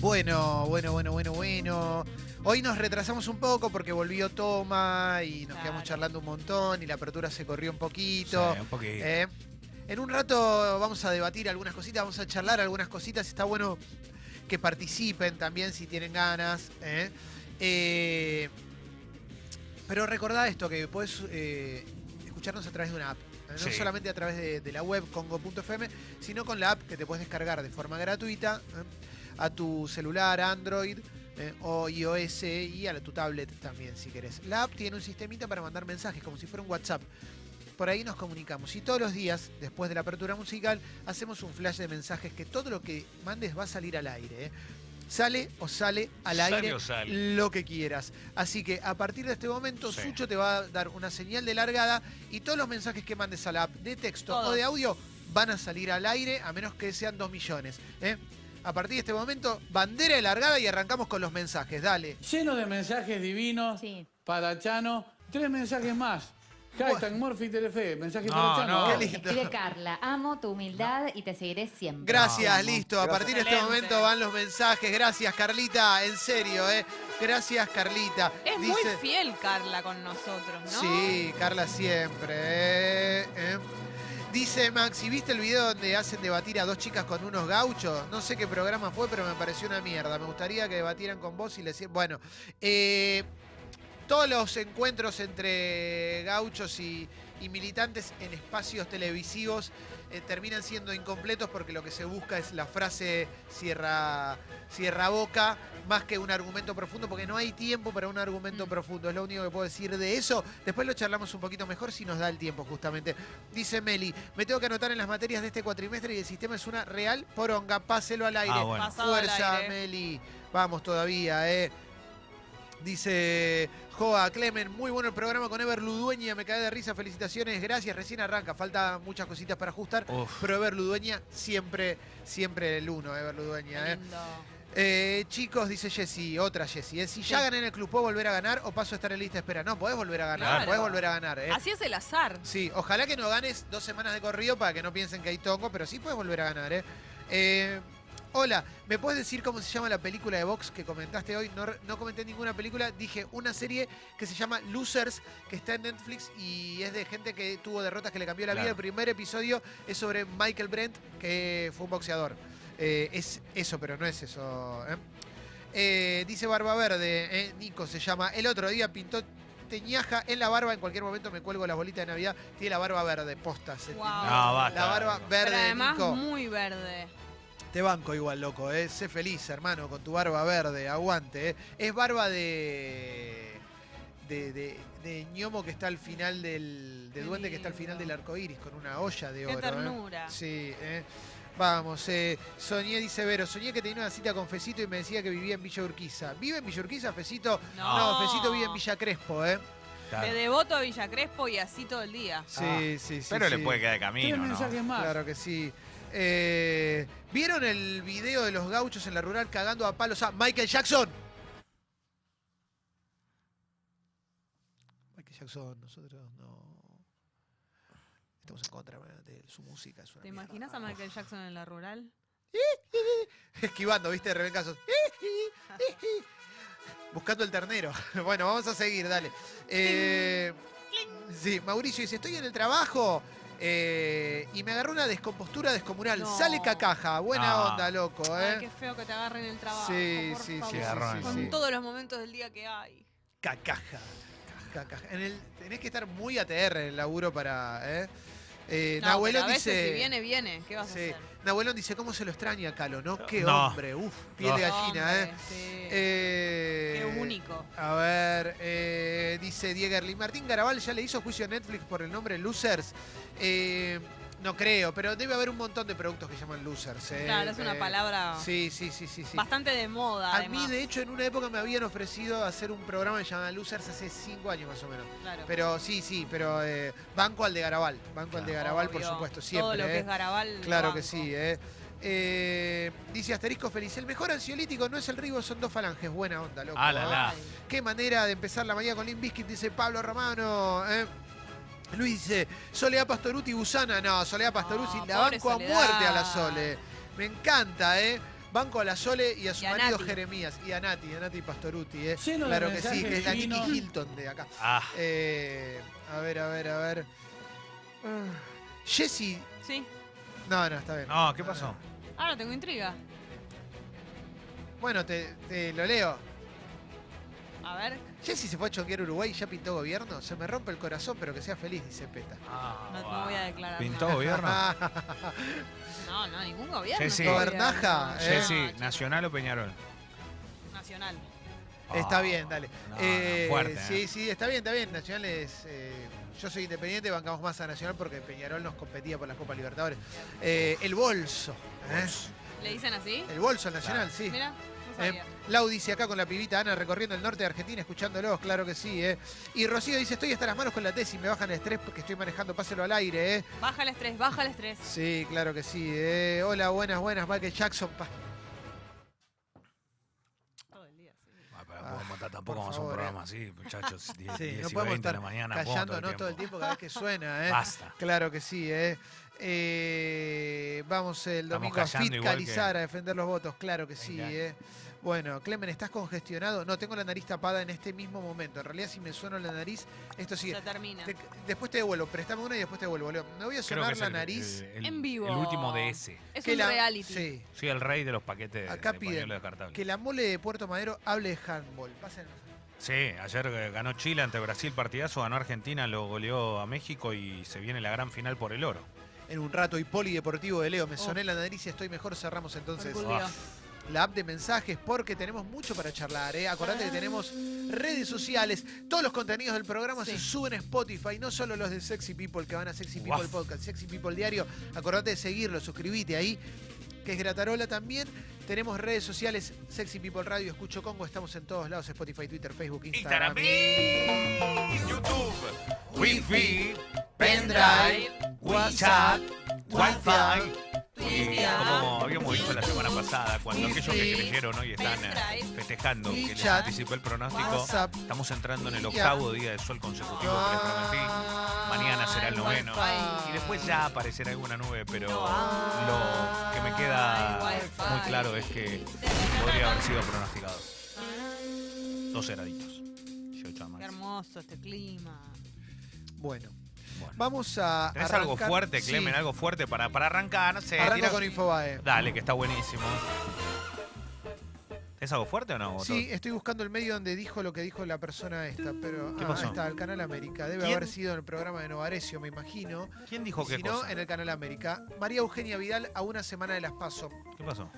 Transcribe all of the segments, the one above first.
Bueno, bueno, bueno, bueno, bueno. Hoy nos retrasamos un poco porque volvió Toma y nos Claro. quedamos charlando un montón y la apertura se corrió un poquito. Sí, un poquito. Eh, en un rato vamos a debatir algunas cositas, vamos a charlar algunas cositas. Está bueno que participen también si tienen ganas. ¿eh? Eh, pero recordá esto, que podés eh, escucharnos a través de una app. No Sí. solamente a través de, de la web congo.fm, sino con la app que te puedes descargar de forma gratuita ¿eh? A tu celular, Android. ¿eh? o iOS y a la- tu tablet también si querés. La app tiene un sistemita para mandar mensajes como si fuera un WhatsApp. Por ahí nos comunicamos y todos los días, después de la apertura musical, hacemos un flash de mensajes que todo lo que mandes va a salir al aire. ¿eh? Sale o sale al Sale aire o sale. lo que quieras. Así que a partir de este momento, Sí. Sucho te va a dar una señal de largada y todos los mensajes que mandes a la app de texto o de audio van a salir al aire a menos que sean dos millones. ¿eh? A partir de este momento, bandera de largada y arrancamos con los mensajes. Dale. Lleno de mensajes divinos Sí. para Chano. Tres mensajes más. Hashtag Morphy Telefe. Mensaje No, para Chano. no. vamos. Qué lindo. Escribe Carla, amo tu humildad y te seguiré siempre. Gracias, listo. A partir de este Excelente. momento van los mensajes. Gracias, Carlita. En serio, ¿eh? Gracias, Carlita. Es muy Dice- fiel Carla con nosotros, ¿no? Sí, Carla siempre. ¿eh? ¿eh? Dice Max, ¿y viste el video donde hacen debatir a dos chicas con unos gauchos? No sé qué programa fue, pero me pareció una mierda. Me gustaría que debatieran con vos y le decían... Bueno, eh, todos los encuentros entre gauchos y militantes en espacios televisivos eh, terminan siendo incompletos porque lo que se busca es la frase cierra, cierra boca más que un argumento profundo, porque no hay tiempo para un argumento Mm. profundo. Es lo único que puedo decir de eso. Después lo charlamos un poquito mejor si nos da el tiempo, justamente. Dice Meli, me tengo que anotar en las materias de este cuatrimestre y el sistema es una real poronga. Páselo al aire. Ah, bueno. Al Fuerza, aire. Meli. Vamos todavía, ¿eh? Dice Joa Clemen, muy bueno el programa con Ever Ludueña, me cae de risa, felicitaciones, gracias, recién arranca, falta muchas cositas para ajustar, Uf. pero Ever Ludueña siempre, siempre el uno, Ever Ludueña. ¿eh? lindo. Eh, chicos, dice Jessy, otra Jessy, ¿eh? si ya Sí. gané en el club, ¿puedo volver a ganar o paso a estar en lista de espera? No, podés volver a ganar, Claro. podés volver a ganar. ¿eh? Así es el azar. Sí, ojalá que no ganes dos semanas de corrido para que no piensen que hay tongo, pero sí puedes volver a ganar, ¿eh? Hola, ¿me puedes decir cómo se llama la película de Vox que comentaste hoy? No, comenté ninguna película, dije una serie que se llama Losers, que está en Netflix y es de gente que tuvo derrotas que le cambió la vida. El primer episodio es sobre Michael Brent, que fue un boxeador. Eh, es eso, pero no es eso. ¿eh? Eh, dice Barba Verde, eh, Nico se llama. El otro día pintó teñaja en la barba. En cualquier momento me cuelgo las bolitas de Navidad. Tiene la barba verde, postas. Wow. No, basta. La barba verde, Pero además Nico. muy verde. Te banco igual, loco, ¿eh? Sé feliz, hermano, con tu barba verde. Aguante, ¿eh? Es barba de. de. de, de ñomo que está al final del. de Qué duende que está al final del arco iris con una olla de Qué oro. ¿eh? ternura. Sí, ¿eh? Vamos, eh, soñé, dice Vero, soñé que tenía una cita con Fecito y me decía que vivía en Villa Urquiza. ¿Vive en Villa Urquiza, Fecito? No. Fecito vive en Villa Crespo, ¿eh? Claro. Te devoto a Villa Crespo y así todo el día. Sí, Ah, sí, sí. Pero le sí. puede quedar de camino, ¿no? mensajes más. Claro que sí. Eh, ¿Vieron el video de los gauchos en la rural cagando a palos a Michael Jackson? Michael Jackson, nosotros no. Estamos en contra de su música. Es una ¿Te mierda. imaginas a Michael Jackson en la rural? Esquivando, ¿viste? Rebecasos. Buscando el ternero. Bueno, vamos a seguir, dale. Eh, sí, Mauricio dice, estoy en el trabajo eh, y me agarró una descompostura descomunal. No. Sale cacaja. Buena Ah. onda, loco, Ay, ¿eh? qué feo que te agarren el trabajo. Sí, por sí, sí, favor. sí, Con sí. todos los momentos del día que hay. Cacaja. Cacaja. En el, tenés que estar muy ATR en el laburo para... ¿eh? Eh, No, Nahuelón pero a veces dice... si viene, viene. ¿Qué vas a Sí. hacer? Nahuelón dice, ¿cómo se lo extraña, Calo, no? Qué No. hombre, uf, piel de gallina, Hombre, ¿eh? sí. Eh, Qué único. A ver, eh, dice Diego Erling. Martín Garabal ya le hizo juicio a Netflix por el nombre Losers. Eh, no creo, pero debe haber un montón de productos que llaman Losers. eh. Claro, es una Eh, palabra Sí, sí, sí, sí. sí. bastante de moda. A además. mí, de hecho, en una época me habían ofrecido hacer un programa que se llama Losers hace cinco años más o menos. Claro. Pero sí, sí, pero eh, banco al de Garabal. Banco al de. Garabal, por supuesto, siempre. Todo lo que eh. es Garabal. Claro que sí, ¿eh? Eh, dice Asterisco Feliz, el mejor ansiolítico no es el ribo, son dos falanges. Buena onda, loco. Ah, la, la. Ay, Qué manera de empezar la mañana con Limp Bizkit, dice Pablo Romano. Luis dice, Soledad Pastoruti Gusana. No, Soledad Pastoruti, No, la pobre banco a muerte a la Sole. Me encanta, ¿eh? Banco a la Sole y a su Y a marido Nati. Jeremías. Y a Nati, a Nati Pastoruti, ¿eh? Lleno de Claro que sí, mensajes que es la Nicky divinos. Hilton de acá. Ah, Eh, a ver, a ver, a ver. Ah, Jessy. Sí. No, no, está bien. no, ¿qué pasó? Ahora tengo intriga. Bueno, te, te lo leo. A ver. Jessy se fue a chonquear a Uruguay y ya pintó gobierno. Se me rompe el corazón, pero que sea feliz, dice Peta. Ah, No, voy a declarar. ¿Pintó nada. gobierno? No, no, ningún gobierno. Está Gobernaja. ¿eh? Jessy. ¿Nacional o Peñarol? Nacional. Está Ah, bien, dale. no, no, Eh, fuerte, sí, ¿eh? sí, está bien, está bien. Nacional es. eh, yo soy independiente, bancamos más a Nacional porque Peñarol nos competía por la Copa Libertadores. Eh, el bolso. ¿eh? ¿Le dicen así? El bolso al Nacional, Claro. sí. Mira, no Eh, sabía. Lau dice acá con la pibita Ana recorriendo el norte de Argentina, escuchándolos, claro que sí, ¿eh? Y Rocío dice, estoy hasta las manos con la tesis, me bajan el estrés porque estoy manejando, páselo al aire, ¿eh? Baja el estrés, baja el estrés. Sí, claro que sí, ¿eh? Hola, buenas, buenas, Michael Jackson. pa- Todo el día, sí. Ah, Ah, por tampoco vamos a un programa así, muchachos. 10, Sí, 10 no y podemos 20 de estar la mañana. ¿cómo Callando, ¿no? Todo el tiempo cada vez que suena, ¿eh? Basta. Claro que sí, ¿eh? Eh, vamos el domingo a fiscalizar, a defender los votos, claro que sí. ¿eh? Bueno, Clemen, ¿estás congestionado? No, tengo la nariz tapada en este mismo momento. En realidad, si me sueno la nariz, esto sigue. Se termina. Te- después te devuelvo, préstame una y después te devuelvo. Leo. Me voy a sonar la el, nariz. el- el- En vivo. El último de ese. Es que un la- reality. Sí, Soy el rey de los paquetes Acá de piden pañuelo descartable. que la mole de Puerto Madero hable de handball. Pasen. Sí, ayer eh, ganó Chile ante Brasil partidazo, ganó Argentina, lo goleó a México y se viene la gran final por el oro. En un rato y polideportivo de Leo, me Oh. soné la nariz y estoy mejor. Cerramos entonces. Ah. la app de mensajes porque tenemos mucho para charlar. ¿eh? Acordate que tenemos redes sociales. Todos los contenidos del programa Sí. se suben a Spotify, no solo los de Sexy People que van a Sexy People. Podcast, Sexy People Diario. Acordate de seguirlo, suscribite ahí, que es Gratarola también. Tenemos redes sociales, Sexy People Radio, Escucho Congo, estamos en todos lados, Spotify, Twitter, Facebook, Instagram. Instagram, YouTube, Wi-Fi, Pendrive, WhatsApp, Wi-Fi. Como habíamos dicho la semana pasada, cuando aquellos que creyeron ¿no? y están eh, festejando que les anticipó el pronóstico, estamos entrando en el octavo día de sol consecutivo que les prometí. Mañana será el noveno. Y después ya aparecerá alguna nube, pero lo que me queda muy claro es que podría haber sido pronosticado. Dos heraditos. 18 Qué más. hermoso este clima. Bueno, Bueno. vamos a. ¿Tenés algo fuerte, Sí, Clemen? Algo fuerte para, para arrancar, no sé. Arranco tira- con Infobae. Dale, que está buenísimo. ¿Es algo fuerte o no? Sí, estoy buscando el medio donde dijo lo que dijo la persona esta, pero ¿Qué ah, pasó? está, el Canal América. Debe ¿Quién? haber sido en el programa de Novarecio, me imagino. ¿Quién dijo qué si no, en el Canal América. María Eugenia Vidal a una semana de las PASO. ¿Qué pasó?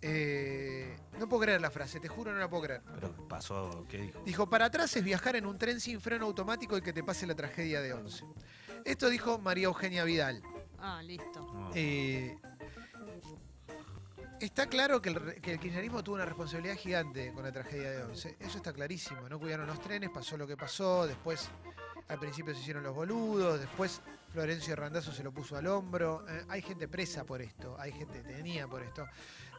Eh, no puedo creer la frase, te juro no la puedo creer. ¿Pero pasó? ¿Qué dijo? Dijo, para atrás es viajar en un tren sin freno automático y que te pase la tragedia de Once. Esto dijo María Eugenia Vidal. Ah, listo. No. Eh, está claro que el, que el kirchnerismo tuvo una responsabilidad gigante con la tragedia de Once. Eso está clarísimo. No cuidaron los trenes, pasó lo que pasó. Después, al principio se hicieron los boludos. Después, Florencio Randazzo se lo puso al hombro. Eh, hay gente presa por esto. Hay gente detenida por esto.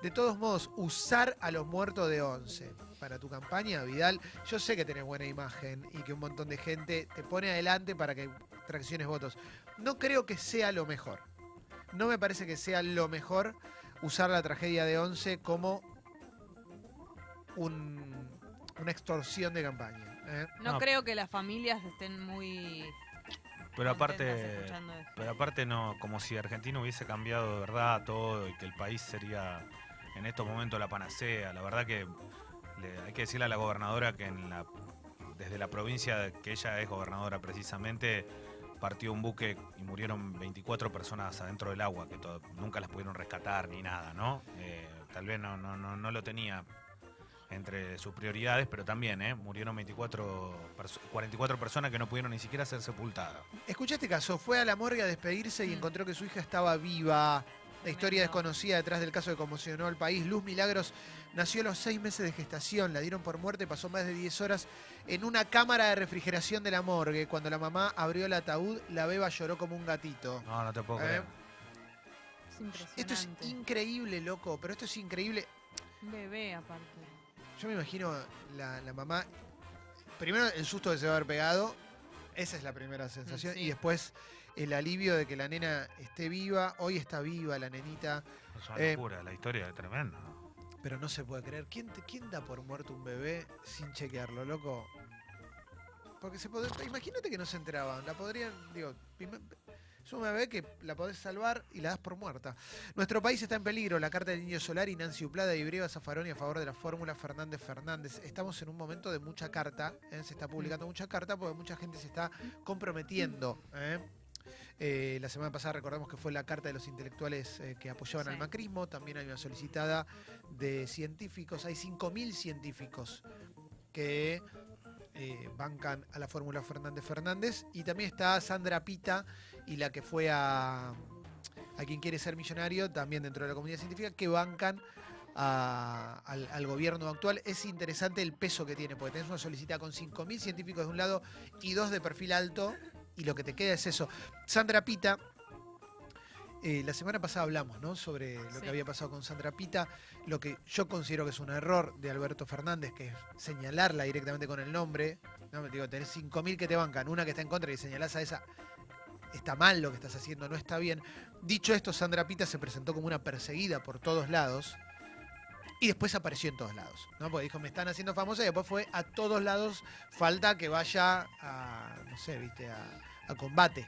De todos modos, usar a los muertos de Once para tu campaña, Vidal, yo sé que tenés buena imagen y que un montón de gente te pone adelante para que tracciones votos. No creo que sea lo mejor. No me parece que sea lo mejor usar la tragedia de Once como un- una extorsión de campaña. ¿Eh? No, No. creo que las familias estén muy. Pero aparte, pero aparte no, como si Argentina hubiese cambiado de verdad todo y que el país sería en estos momentos la panacea. La verdad que le- hay que decirle a la gobernadora que en la, desde la provincia que ella es gobernadora precisamente partió un buque y murieron 24 personas adentro del agua que nunca las pudieron rescatar ni nada, ¿no? Eh, tal vez no, no, no, no lo tenía entre sus prioridades, pero también, ¿eh? Murieron 24, perso- 44 personas que no pudieron ni siquiera ser sepultadas. Escucha este caso, fue a la morgue a despedirse y Mm. encontró que su hija estaba viva. La historia desconocida detrás del caso que conmocionó al país. Luz Milagros nació a los seis meses de gestación, la dieron por muerte, pasó más de 10 horas en una cámara de refrigeración de la morgue. Cuando la mamá abrió el ataúd, la beba lloró como un gatito. No, no te puedo Eh, creer. Es impresionante. Esto es increíble, loco, pero esto es increíble. Bebé, aparte. Yo me imagino la, la mamá. Primero el susto de se haber pegado. Esa es la primera sensación. sí. Y después el alivio de que la nena esté viva. Hoy está viva la nenita, Es una Eh, locura, la historia es tremenda. ¿no? pero no se puede creer. ¿Quién, te- quién da por muerto un bebé sin chequearlo, loco? Porque se puede, imagínate que no se enteraban. La podrían, digo, es un bebé que la podés salvar y la das por muerta. Nuestro país está en peligro. La carta del Niño Solar y Nancy Uplada y Breva Zaffaroni a favor de la fórmula Fernández Fernández. Estamos en un momento de mucha carta. ¿eh? Se está publicando mucha carta porque mucha gente se está comprometiendo. ¿eh? Eh, la semana pasada recordamos que fue la carta de los intelectuales eh, que apoyaban al macrismo. También hay una solicitada de científicos. Hay 5.000 científicos que eh, bancan a la fórmula Fernández Fernández. Y también está Sandra Pita y la que fue a, a quien quiere ser millonario, también dentro de la comunidad científica, que bancan al, gobierno actual. Es interesante el peso que tiene, porque tenés una solicitada con 5.000 científicos de un lado y dos de perfil alto, y lo que te queda es eso. Sandra Pita. Eh, la semana pasada hablamos ¿no? sobre lo Sí. que había pasado con Sandra Pita, lo que yo considero que es un error de Alberto Fernández, que es señalarla directamente con el nombre. ¿no? Digo, tenés 5.000 que te bancan, una que está en contra y señalás a esa. Está mal lo que estás haciendo, no está bien. Dicho esto, Sandra Pita se presentó como una perseguida por todos lados y después apareció en todos lados. ¿no? Porque dijo, me están haciendo famosa y después fue a todos lados. Falta que vaya a, no sé, viste, a, a combate.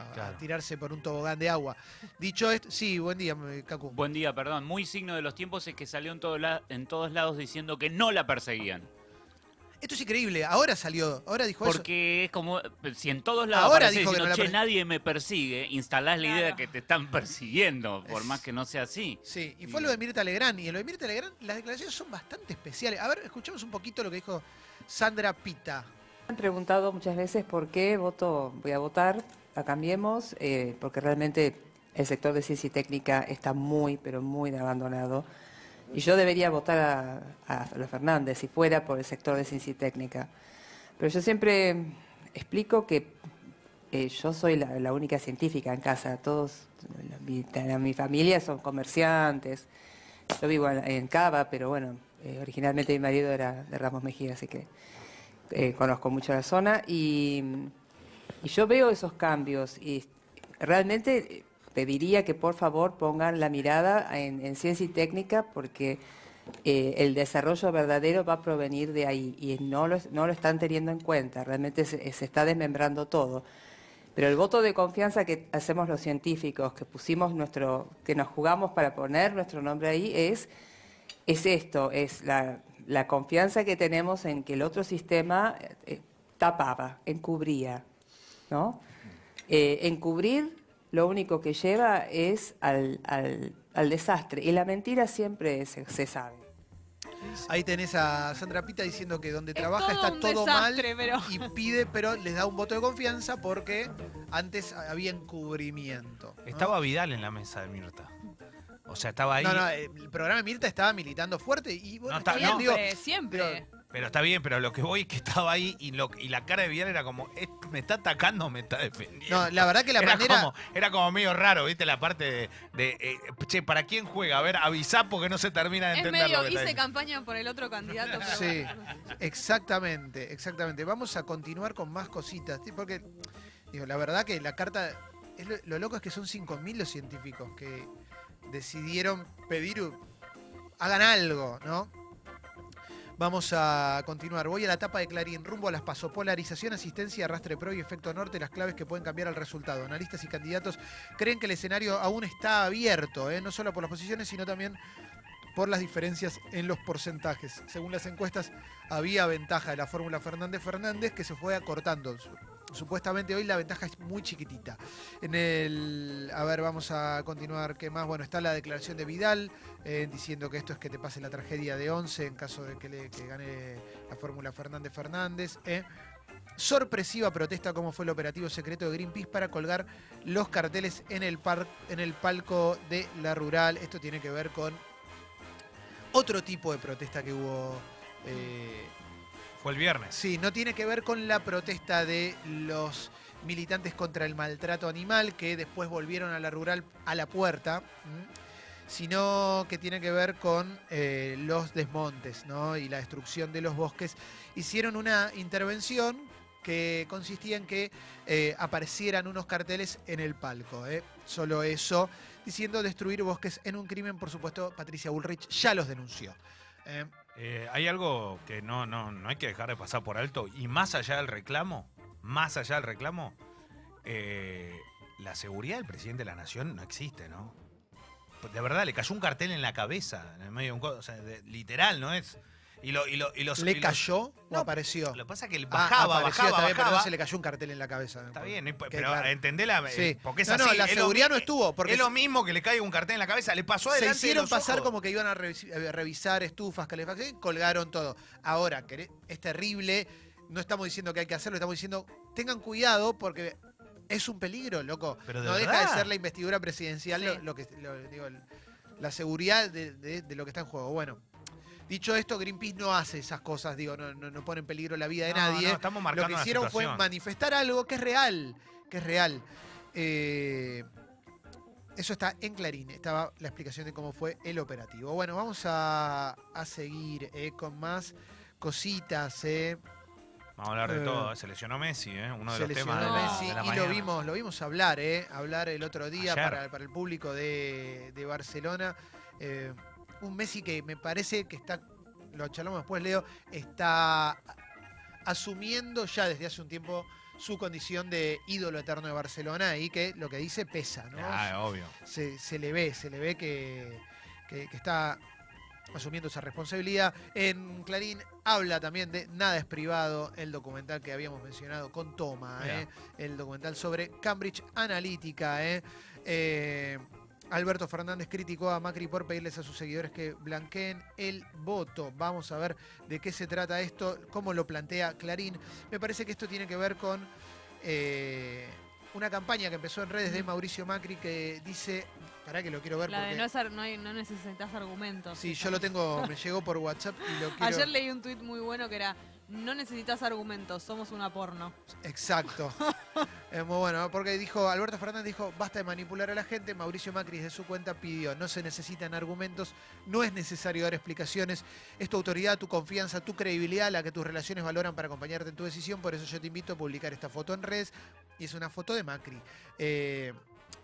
A, a Claro. tirarse por un tobogán de agua. Dicho esto, sí, buen día, Cacu. Buen día, perdón. Muy signo de los tiempos es que salió en, todo la- en todos lados diciendo que no la perseguían. Esto es increíble. Ahora salió, ahora dijo eso. Porque es como, si en todos lados Ahora dijo que no diciendo, la che, persi-". nadie me persigue, instalás la idea de que te están persiguiendo, por Es- más que no sea así. Sí, y fue lo de Mirta Legrand. Y en lo de Mirta Legrand, las declaraciones son bastante especiales. A ver, escuchemos un poquito lo que dijo Sandra Pita. Me han preguntado muchas veces por qué voto, voy a votar a Cambiemos, eh, porque realmente el sector de ciencia y técnica está muy, pero muy abandonado. Y yo debería votar a, los Fernández si fuera por el sector de ciencia y técnica. Pero yo siempre explico que eh, yo soy la, la única científica en casa. Todos, la- mi, la- mi familia son comerciantes. Yo vivo en, en Cava, pero bueno, eh, originalmente mi marido era de Ramos Mejía, así que eh, conozco mucho la zona y, y yo veo esos cambios y realmente pediría que por favor pongan la mirada en, en ciencia y técnica porque eh, el desarrollo verdadero va a provenir de ahí y no lo, no lo están teniendo en cuenta, realmente se, está desmembrando todo. Pero el voto de confianza que hacemos los científicos, que pusimos nuestro, que nos jugamos para poner nuestro nombre ahí, es es esto, es la, la confianza que tenemos en que el otro sistema eh, tapaba, encubría, ¿no? Eh, encubrir lo único que lleva es al, al- al desastre y la mentira siempre se, se sabe. Ahí tenés a Sandra Pita diciendo que donde Es trabaja todo está todo desastre, mal pero- y pide, pero les da un voto de confianza porque antes había encubrimiento. ¿no? Estaba Vidal en la mesa de Mirta. O sea, estaba ahí. No, no, eh, el programa de Mirta estaba militando fuerte y bueno, No, está- digo, Siempre, siempre. Pero está bien, pero lo que voy es que estaba ahí y, lo, y la cara de Vidal era como, "Eh, me está atacando, me está defendiendo. no, la verdad que la era, manera como, era como medio raro, ¿viste? La parte de, de, eh, che, ¿para quién juega? A ver, avisá porque no se termina de Es entender medio, lo que hice campaña por el otro candidato, pero Sí, bueno. exactamente, exactamente. Vamos a continuar con más cositas, ¿sí? porque digo, la verdad que la carta, es lo, lo loco es que son 5.000 los científicos que decidieron pedir, hagan algo, ¿no? Vamos a continuar. Voy a la etapa de Clarín, rumbo a las paso. Polarización, asistencia, arrastre pro y efecto norte, las claves que pueden cambiar el resultado. Analistas y candidatos creen que el escenario aún está abierto, ¿eh? no solo por las posiciones, sino también por las diferencias en los porcentajes. Según las encuestas, había ventaja de la fórmula Fernández Fernández que se fue acortando. Su- Supuestamente hoy la ventaja es muy chiquitita. En el. A ver, vamos a continuar. ¿Qué más? Bueno, está la declaración de Vidal eh, diciendo que esto es que te pase la tragedia de 11 en caso de que, le, que gane la fórmula Fernández Fernández. ¿eh? Sorpresiva protesta como fue el operativo secreto de Greenpeace para colgar los carteles en el, par- en el palco de la rural. Esto tiene que ver con otro tipo de protesta que hubo. eh, Fue el viernes. Sí, no tiene que ver con la protesta de los militantes contra el maltrato animal que después volvieron a la rural a la puerta, sino que tiene que ver con eh, los desmontes ¿no? y la destrucción de los bosques. Hicieron una intervención que consistía en que eh, aparecieran unos carteles en el palco. ¿eh? Solo eso, diciendo destruir bosques en un crimen, por supuesto, Patricia Bullrich ya los denunció. ¿Eh? Hay algo que no, no, no hay que dejar de pasar por alto. Y más allá del reclamo, más allá del reclamo, eh, la seguridad del presidente de la nación no existe, ¿no? De verdad, le cayó un cartel en la cabeza, en el medio de un literal, ¿no es? Y, lo, y, lo- y los, y ¿Le los- cayó o No, apareció? Lo que pasa es que él Ah, bajaba, apareció, bajaba, está bien, pero bajaba. no se le cayó un cartel en la cabeza. Está bien, no pero claro. entendela, eh, Sí. porque es no, así. no, la seguridad no estuvo. Porque es lo mismo que le caiga un cartel en la cabeza, le pasó se adelante de hicieron los pasar ojos. como que iban a revis- a revisar estufas, calefacción, colgaron todo. Ahora, es terrible, no estamos diciendo que hay que hacerlo, estamos diciendo, tengan cuidado porque es un peligro, loco. Pero de no deja de ser la investidura presidencial lo, Sí. lo que, lo- digo, la seguridad de, de- de lo que está en juego. Bueno, dicho esto, Greenpeace no hace esas cosas, digo, no, no, no pone en peligro la vida de nadie. Lo que una hicieron fue manifestar algo que es real, que es real. Eh, eso está en Clarín, estaba la explicación de cómo fue el operativo. Bueno, vamos a, a seguir eh, con más cositas. Eh. Vamos a hablar de Eh, todo. Se lesionó Messi, ¿eh? uno de los temas de la, Messi de la y mañana. lo vimos, lo vimos hablar, eh, hablar el otro día para, para el público de, de Barcelona. Eh, un Messi que me parece que está, lo charlamos después, Leo, está asumiendo ya desde hace un tiempo su condición de ídolo eterno de Barcelona y que lo que dice pesa, ¿no? Ah, obvio. se, se le ve, se le ve que, que- que está asumiendo esa responsabilidad. En Clarín habla también de Nada es privado, el documental que habíamos mencionado con Toma. ¿eh? el documental sobre Cambridge Analytica. ¿eh? Eh, Alberto Fernández criticó a Macri por pedirles a sus seguidores que blanqueen el voto. Vamos a ver de qué se trata esto, cómo lo plantea Clarín. Me parece que esto tiene que ver con eh, una campaña que empezó en redes de Mauricio Macri que dice, para que lo quiero ver La de porque no, es ar- no, hay- no necesitas argumentos. sí, yo lo tengo, me llegó por WhatsApp y lo quiero. Ayer leí un tuit muy bueno que era, no necesitas argumentos, somos una porno. Exacto. es muy bueno, ¿no? porque dijo, Alberto Fernández dijo, basta de manipular a la gente, Mauricio Macri desde su cuenta pidió, no se necesitan argumentos, no es necesario dar explicaciones, es tu autoridad, tu confianza, tu credibilidad la que tus relaciones valoran para acompañarte en tu decisión, por eso yo te invito a publicar esta foto en redes, y es una foto de Macri. Eh,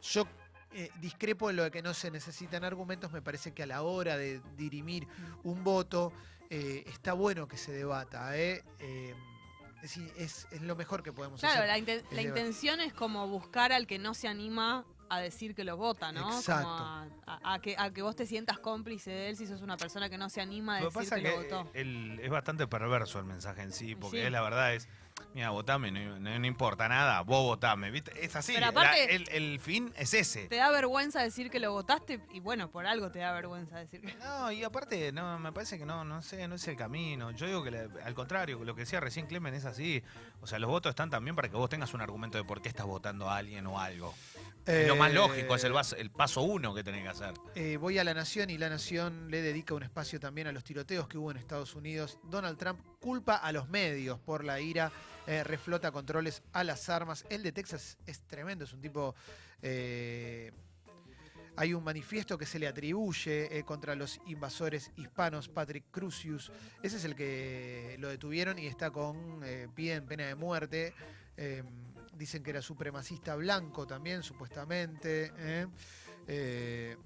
yo eh, discrepo en lo de que no se necesitan argumentos, me parece que a la hora de dirimir un voto, eh, está bueno que se debata, ¿eh? Eh, es, es- es lo mejor que podemos Claro, hacer. la, inten- la intención es como buscar al que no se anima a decir que lo vota, ¿no? Como Exacto. a, a- a que, a que vos te sientas cómplice de él si sos una persona que no se anima a Lo que decir pasa que, es lo que votó. el- es bastante perverso el mensaje en sí, porque Sí. es la verdad es, mira, votame, no, no- no importa nada, vos votame, ¿viste? Es así, Pero la- aparte- el, el fin es ese. Te da vergüenza decir que lo votaste y bueno, por algo te da vergüenza decir que... No, y aparte, no, me parece que no, no sé, no es el camino. Yo digo que la- al contrario, lo que decía recién Clemen es así. O sea, los votos están también para que vos tengas un argumento de por qué estás votando a alguien o algo. Es lo más Eh, lógico, es el, vas- el paso uno que tenés que hacer. Eh, voy a La Nación y La Nación le dedica un espacio también a los tiroteos que hubo en Estados Unidos. Donald Trump culpa a los medios por la ira, eh, reflota controles a las armas. El de Texas es tremendo, es un tipo... eh, hay un manifiesto que se le atribuye eh, contra los invasores hispanos, Patrick Crucius. Ese es el que lo detuvieron y está con eh, pie en pena de muerte. Eh, dicen que era supremacista blanco también, supuestamente. en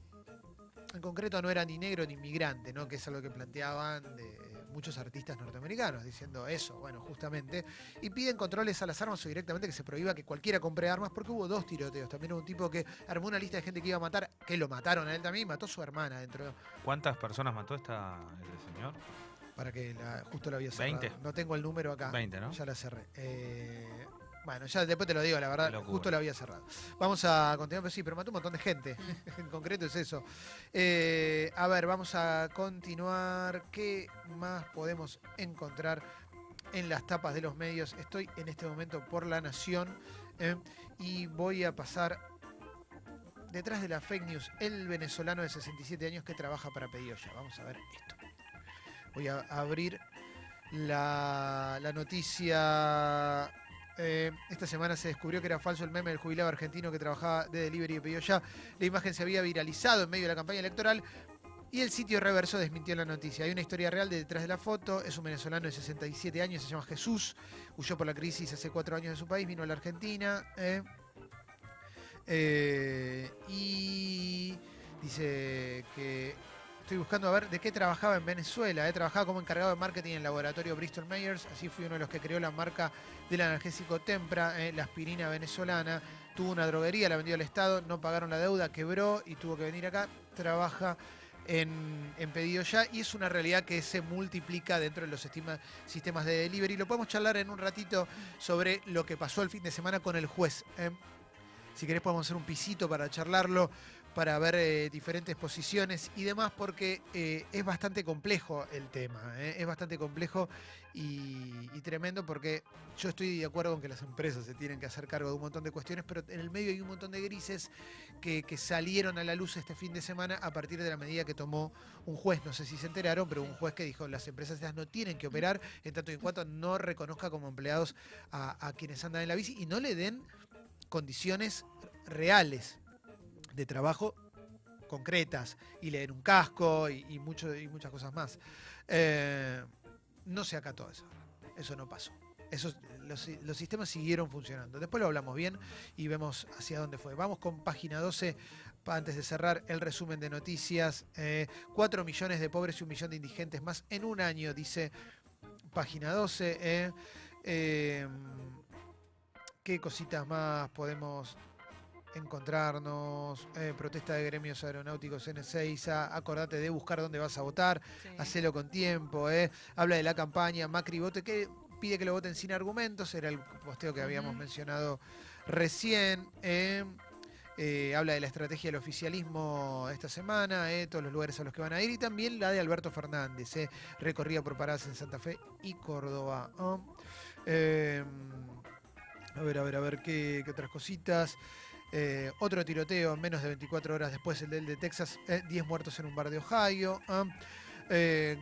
concreto no era ni negro ni inmigrante, ¿no? que es algo que planteaban de muchos artistas norteamericanos, diciendo eso, bueno, justamente. Y piden controles a las armas o directamente que se prohíba que cualquiera compre armas, porque hubo dos tiroteos. También hubo un tipo que armó una lista de gente que iba a matar, que lo mataron a él también, y mató a su hermana dentro, ¿Cuántas personas mató esta, ese señor? para que la- justo lo había cerrado. 20. No tengo el número acá. 20, ¿no? Ya la cerré. Eh, bueno, ya después te lo digo, la verdad, justo la había cerrado. Vamos a continuar, pero sí, pero mató un montón de gente. en concreto es eso. Eh, a ver, vamos a continuar. ¿Qué más podemos encontrar en las tapas de los medios? Estoy en este momento por La Nación eh, y voy a pasar detrás de la fake news. El venezolano de 67 años que trabaja para Pedioya. Vamos a ver esto. Voy a abrir la, la noticia. Eh, esta semana se descubrió que era falso el meme del jubilado argentino que trabajaba de delivery y pidió ya. La imagen se había viralizado en medio de la campaña electoral Y el sitio Reverso desmintió la noticia. Hay una historia real de detrás de la foto. Es un venezolano de 67 años, se llama Jesús. Huyó por la crisis hace cuatro años de su país, vino a la Argentina. eh. Eh, y dice que estoy buscando a ver de qué trabajaba en Venezuela. He trabajado como encargado de marketing en el laboratorio Bristol Myers. Así fui uno de los que creó la marca del analgésico Tempra, eh, la aspirina venezolana. Tuvo una droguería, la vendió al Estado, no pagaron la deuda, quebró y tuvo que venir acá. Trabaja en, en pedido ya y es una realidad que se multiplica dentro de los sistemas de delivery. Lo podemos charlar en un ratito sobre lo que pasó el fin de semana con el juez. ¿eh? Si querés podemos hacer un pisito para charlarlo, para ver eh, diferentes posiciones y demás, porque eh, es bastante complejo el tema. ¿eh? Es bastante complejo y, tremendo porque yo estoy de acuerdo con que las empresas se tienen que hacer cargo de un montón de cuestiones, pero en el medio hay un montón de grises que, que salieron a la luz este fin de semana a partir de la medida que tomó un juez. No sé si se enteraron, pero un juez que dijo las empresas no tienen que operar en tanto y en cuanto no reconozca como empleados a, a quienes andan en la bici y no le den condiciones reales de trabajo concretas y leer un casco y, mucho, y muchas cosas más. Eh, no se acató eso. Eso no pasó. Eso, los, los sistemas siguieron funcionando. Después lo hablamos bien y vemos hacia dónde fue. Vamos con página 12 pa- antes de cerrar el resumen de noticias. Eh, 4 millones de pobres y un millón de indigentes más en un año, dice página 12. eh. Eh, ¿Qué cositas más podemos encontrarnos? Eh, protesta de gremios aeronáuticos en Ezeiza. Acordate de buscar dónde vas a votar. Sí. Hacelo con tiempo. eh. Habla de la campaña Macri vote que pide que lo voten sin argumentos. Era el posteo que habíamos mencionado recién. eh. Habla de la estrategia del oficialismo esta semana, todos los lugares a los que van a ir, y también la de Alberto Fernández, recorrida por paradas en Santa Fe y Córdoba. a ver, a ver, a ver qué, qué otras cositas. Eh, otro tiroteo menos de 24 horas después, el del de Texas, eh, 10 muertos en un bar de Ohio. ¿ah? Eh,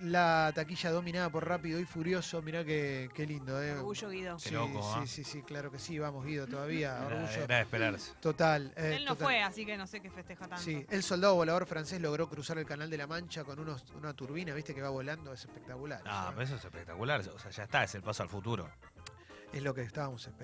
la taquilla dominada por Rápido y Furioso, mirá qué, qué lindo. Eh. Orgullo Guido. Sí, loco, sí, ¿ah? sí, sí, claro que sí, vamos Guido todavía, Era, orgullo era de esperarse. total. eh, Él no total. fue, así que no sé qué festeja tanto. Sí, el soldado volador francés logró cruzar el canal de la Mancha con unos, una turbina, viste que va volando, es espectacular. Ah, o sea, pero eso es espectacular. O sea, ya está, es el paso al futuro. es lo que estábamos esperando.